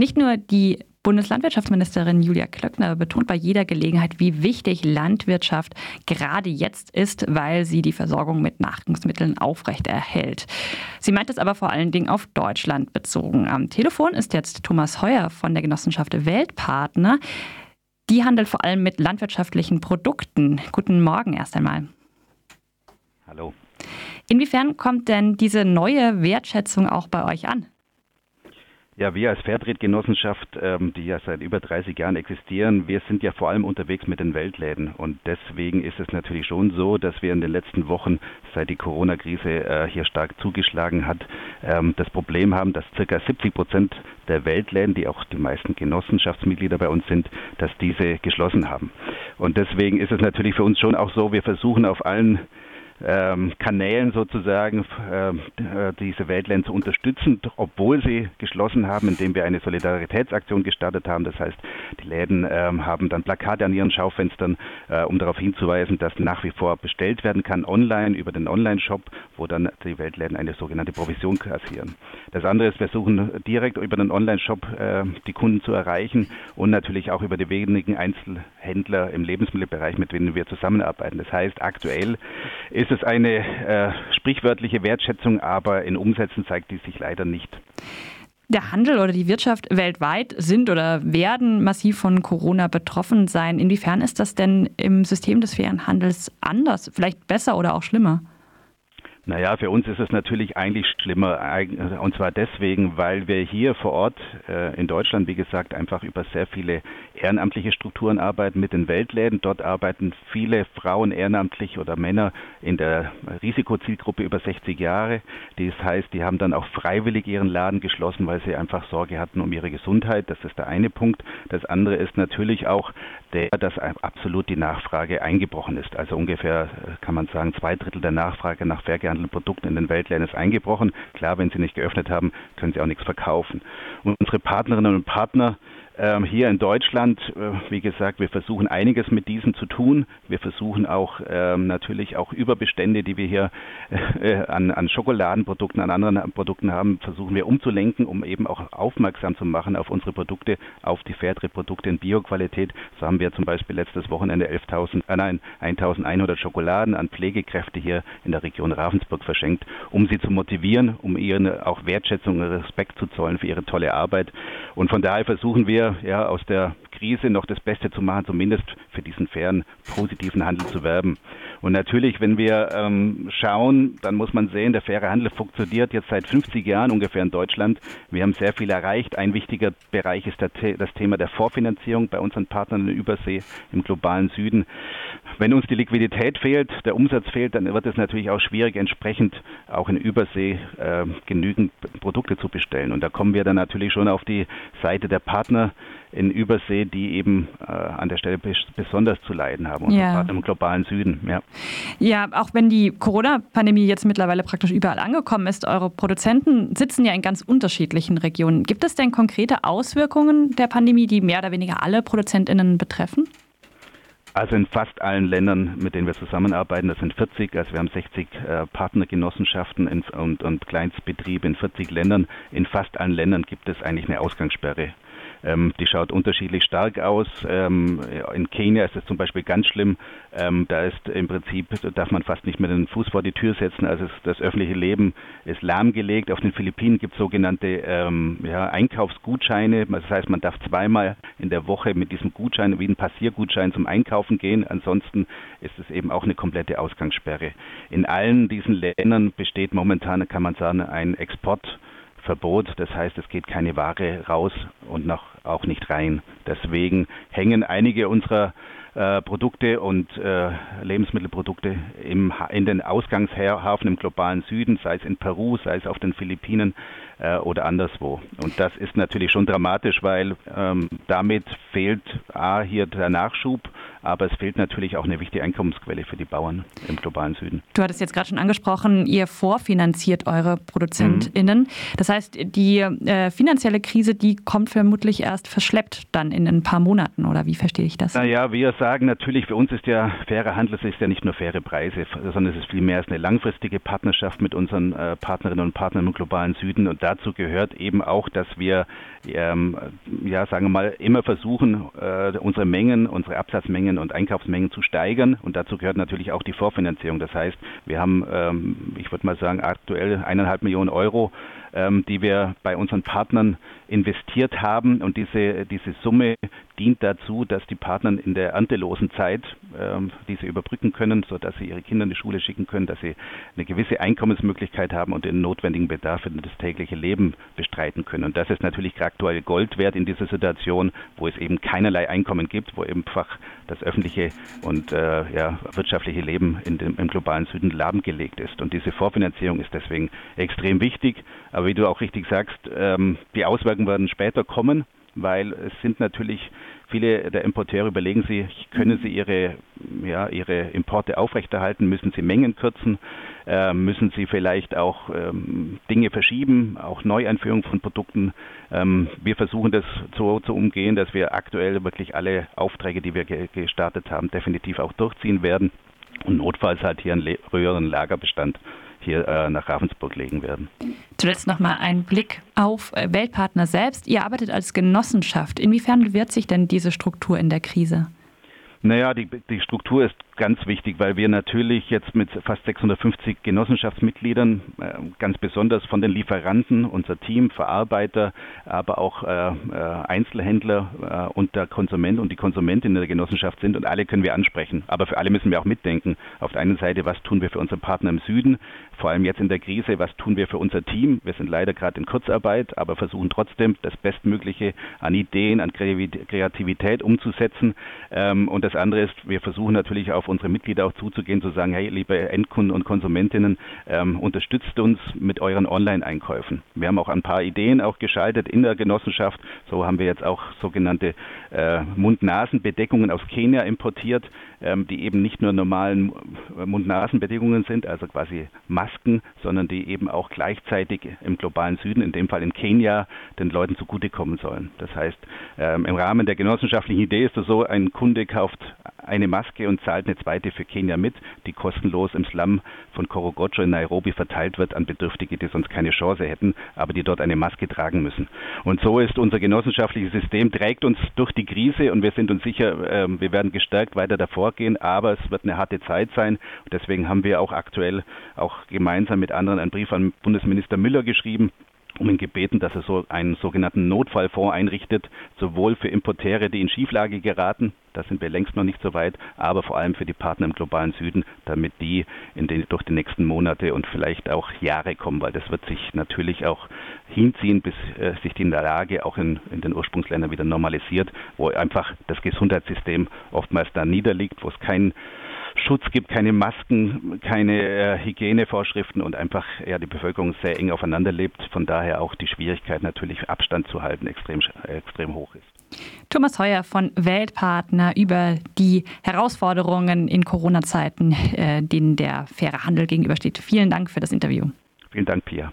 Nicht nur die Bundeslandwirtschaftsministerin Julia Klöckner betont bei jeder Gelegenheit, wie wichtig Landwirtschaft gerade jetzt ist, weil sie die Versorgung mit Nahrungsmitteln aufrechterhält. Sie meint es aber vor allen Dingen auf Deutschland bezogen. Am Telefon ist jetzt Thomas Heuer von der Genossenschaft Weltpartner. Die handelt vor allem mit landwirtschaftlichen Produkten. Guten Morgen erst einmal. Hallo. Inwiefern kommt denn diese neue Wertschätzung auch bei euch an? Ja, wir als Fairtrade-Genossenschaft, ähm, die ja seit über 30 Jahren existieren, wir sind ja vor allem unterwegs mit den Weltläden. Und deswegen ist es natürlich schon so, dass wir in den letzten Wochen, seit die Corona-Krise äh, hier stark zugeschlagen hat, ähm, das Problem haben, dass circa 70 Prozent der Weltläden, die auch die meisten Genossenschaftsmitglieder bei uns sind, dass diese geschlossen haben. Und deswegen ist es natürlich für uns schon auch so, wir versuchen auf allen ähm, Kanälen sozusagen ähm, äh, diese Weltländer zu unterstützen, obwohl sie geschlossen haben, indem wir eine Solidaritätsaktion gestartet haben. Das heißt, die Läden ähm, haben dann Plakate an ihren Schaufenstern, äh, um darauf hinzuweisen, dass nach wie vor bestellt werden kann online über den Online-Shop, wo dann die Weltläden eine sogenannte Provision kassieren. Das andere ist, wir suchen direkt über den Online-Shop äh, die Kunden zu erreichen und natürlich auch über die wenigen Einzelhändler im Lebensmittelbereich, mit denen wir zusammenarbeiten. Das heißt, aktuell ist es eine äh, sprichwörtliche Wertschätzung, aber in Umsätzen zeigt die sich leider nicht. Der Handel oder die Wirtschaft weltweit sind oder werden massiv von Corona betroffen sein. Inwiefern ist das denn im System des fairen Handels anders, vielleicht besser oder auch schlimmer? Naja, für uns ist es natürlich eigentlich schlimmer. Und zwar deswegen, weil wir hier vor Ort äh, in Deutschland, wie gesagt, einfach über sehr viele ehrenamtliche Strukturen arbeiten mit den Weltläden. Dort arbeiten viele Frauen ehrenamtlich oder Männer in der Risikozielgruppe über 60 Jahre. Das heißt, die haben dann auch freiwillig ihren Laden geschlossen, weil sie einfach Sorge hatten um ihre Gesundheit. Das ist der eine Punkt. Das andere ist natürlich auch der, dass absolut die Nachfrage eingebrochen ist. Also ungefähr, äh, kann man sagen, zwei Drittel der Nachfrage nach fair gehandelten Produkten in den Weltländern ist eingebrochen. Klar, wenn sie nicht geöffnet haben, können sie auch nichts verkaufen. Und unsere Partnerinnen und Partner ähm, hier in Deutschland, äh, wie gesagt, wir versuchen einiges mit diesen zu tun. Wir versuchen auch ähm, natürlich auch Überbestände, die wir hier äh, an, an Schokoladenprodukten, an anderen Produkten haben, versuchen wir umzulenken, um eben auch aufmerksam zu machen auf unsere Produkte, auf die Fairtrade-Produkte in Bioqualität. So haben wir zum Beispiel letztes Wochenende 11.000, äh, nein, 1.100 Schokoladen an Pflegekräfte hier in der Region Ravensburg verschenkt, um sie zu motivieren, um ihnen auch Wertschätzung und Respekt zu zollen für ihre tolle Arbeit. Und von daher versuchen wir ja, aus der Krise noch das Beste zu machen, zumindest für diesen fairen, positiven Handel zu werben. Und natürlich, wenn wir ähm, schauen, dann muss man sehen, der faire Handel funktioniert jetzt seit 50 Jahren ungefähr in Deutschland. Wir haben sehr viel erreicht. Ein wichtiger Bereich ist das Thema der Vorfinanzierung bei unseren Partnern in Übersee im globalen Süden. Wenn uns die Liquidität fehlt, der Umsatz fehlt, dann wird es natürlich auch schwierig, entsprechend auch in Übersee äh, genügend Produkte zu bestellen. Und da kommen wir dann natürlich schon auf die Seite der Partner in Übersee, die eben äh, an der Stelle besonders zu leiden haben, und ja. gerade im globalen Süden. Ja. ja, auch wenn die Corona-Pandemie jetzt mittlerweile praktisch überall angekommen ist, eure Produzenten sitzen ja in ganz unterschiedlichen Regionen. Gibt es denn konkrete Auswirkungen der Pandemie, die mehr oder weniger alle ProduzentInnen betreffen? Also in fast allen Ländern, mit denen wir zusammenarbeiten, das sind 40, also wir haben 60 äh, Partnergenossenschaften in, und, und Kleinstbetriebe in 40 Ländern. In fast allen Ländern gibt es eigentlich eine Ausgangssperre. Ähm, die schaut unterschiedlich stark aus. Ähm, in Kenia ist es zum Beispiel ganz schlimm. Ähm, da ist im Prinzip, darf man fast nicht mehr den Fuß vor die Tür setzen. Also das öffentliche Leben ist lahmgelegt. Auf den Philippinen gibt es sogenannte ähm, ja, Einkaufsgutscheine. Das heißt, man darf zweimal in der Woche mit diesem Gutschein, wie ein Passiergutschein, zum Einkaufen gehen. Ansonsten ist es eben auch eine komplette Ausgangssperre. In allen diesen Ländern besteht momentan, kann man sagen, ein Export Verbot. Das heißt, es geht keine Ware raus und noch auch nicht rein. Deswegen hängen einige unserer äh, Produkte und äh, Lebensmittelprodukte im, in den Ausgangshafen im globalen Süden, sei es in Peru, sei es auf den Philippinen äh, oder anderswo. Und das ist natürlich schon dramatisch, weil ähm, damit fehlt A, hier der Nachschub aber es fehlt natürlich auch eine wichtige Einkommensquelle für die Bauern im globalen Süden. Du hattest jetzt gerade schon angesprochen, ihr vorfinanziert eure ProduzentInnen. Mhm. Das heißt, die äh, finanzielle Krise, die kommt vermutlich erst verschleppt dann in ein paar Monaten, oder wie verstehe ich das? Naja, wir sagen natürlich, für uns ist ja fairer Handel, es ist ja nicht nur faire Preise, sondern es ist vielmehr eine langfristige Partnerschaft mit unseren äh, Partnerinnen und Partnern im globalen Süden und dazu gehört eben auch, dass wir ähm, ja, sagen wir mal, immer versuchen, äh, unsere Mengen, unsere Absatzmengen und Einkaufsmengen zu steigern. Und dazu gehört natürlich auch die Vorfinanzierung. Das heißt, wir haben, ähm, ich würde mal sagen, aktuell eineinhalb Millionen Euro ähm, die wir bei unseren Partnern investiert haben. Und diese, diese Summe dient dazu, dass die Partner in der erntelosen Zeit ähm, diese überbrücken können, sodass sie ihre Kinder in die Schule schicken können, dass sie eine gewisse Einkommensmöglichkeit haben und den notwendigen Bedarf für das tägliche Leben bestreiten können. Und das ist natürlich aktuell Gold wert in dieser Situation, wo es eben keinerlei Einkommen gibt, wo einfach das öffentliche und äh, ja, wirtschaftliche Leben in dem, im globalen Süden lahmgelegt ist. Und diese Vorfinanzierung ist deswegen extrem wichtig. Aber wie du auch richtig sagst, ähm, die Auswirkungen werden später kommen, weil es sind natürlich viele der Importeure überlegen sich, können sie ihre, ja, ihre Importe aufrechterhalten, müssen sie Mengen kürzen, äh, müssen sie vielleicht auch ähm, Dinge verschieben, auch Neueinführung von Produkten. Ähm, wir versuchen das so zu umgehen, dass wir aktuell wirklich alle Aufträge, die wir ge gestartet haben, definitiv auch durchziehen werden und notfalls halt hier einen höheren Lagerbestand hier äh, nach Ravensburg legen werden. Zuletzt nochmal ein Blick auf äh, Weltpartner selbst. Ihr arbeitet als Genossenschaft. Inwiefern wird sich denn diese Struktur in der Krise? Naja, die, die Struktur ist ganz wichtig, weil wir natürlich jetzt mit fast 650 Genossenschaftsmitgliedern, äh, ganz besonders von den Lieferanten, unser Team, Verarbeiter, aber auch äh, äh, Einzelhändler und der Konsument und die Konsumentin der Genossenschaft sind und alle können wir ansprechen. Aber für alle müssen wir auch mitdenken. Auf der einen Seite, was tun wir für unsere Partner im Süden, vor allem jetzt in der Krise, was tun wir für unser Team? Wir sind leider gerade in Kurzarbeit, aber versuchen trotzdem das Bestmögliche an Ideen, an Kreativität umzusetzen. Ähm, und das andere ist, wir versuchen natürlich auf unsere Mitglieder auch zuzugehen, zu sagen, hey, liebe Endkunden und Konsumentinnen, ähm, unterstützt uns mit euren Online-Einkäufen. Wir haben auch ein paar Ideen auch geschaltet in der Genossenschaft. So haben wir jetzt auch sogenannte äh, Mund-Nasen-Bedeckungen aus Kenia importiert, ähm, die eben nicht nur normalen Mund-Nasen-Bedeckungen sind, also quasi Masken, sondern die eben auch gleichzeitig im globalen Süden, in dem Fall in Kenia, den Leuten zugutekommen sollen. Das heißt, ähm, im Rahmen der genossenschaftlichen Idee ist es so, ein Kunde kauft eine Maske und zahlt eine zweite für Kenia mit, die kostenlos im Slum von Korogocho in Nairobi verteilt wird an Bedürftige, die sonst keine Chance hätten, aber die dort eine Maske tragen müssen. Und so ist unser genossenschaftliches System, trägt uns durch die Krise und wir sind uns sicher, äh, wir werden gestärkt weiter davor gehen, aber es wird eine harte Zeit sein. Deswegen haben wir auch aktuell auch gemeinsam mit anderen einen Brief an Bundesminister Müller geschrieben, um ihn gebeten, dass er so einen sogenannten Notfallfonds einrichtet, sowohl für Importeure, die in Schieflage geraten, da sind wir längst noch nicht so weit, aber vor allem für die Partner im globalen Süden, damit die den, durch die nächsten Monate und vielleicht auch Jahre kommen, weil das wird sich natürlich auch hinziehen, bis äh, sich die Lage auch in, in den Ursprungsländern wieder normalisiert, wo einfach das Gesundheitssystem oftmals da niederliegt, wo es kein Schutz gibt, keine Masken, keine äh, Hygienevorschriften und einfach ja, die Bevölkerung sehr eng aufeinander lebt. Von daher auch die Schwierigkeit natürlich Abstand zu halten extrem, extrem hoch ist. Thomas Heuer von Weltpartner über die Herausforderungen in Corona-Zeiten, äh, denen der faire Handel gegenübersteht. Vielen Dank für das Interview. Vielen Dank, Pia.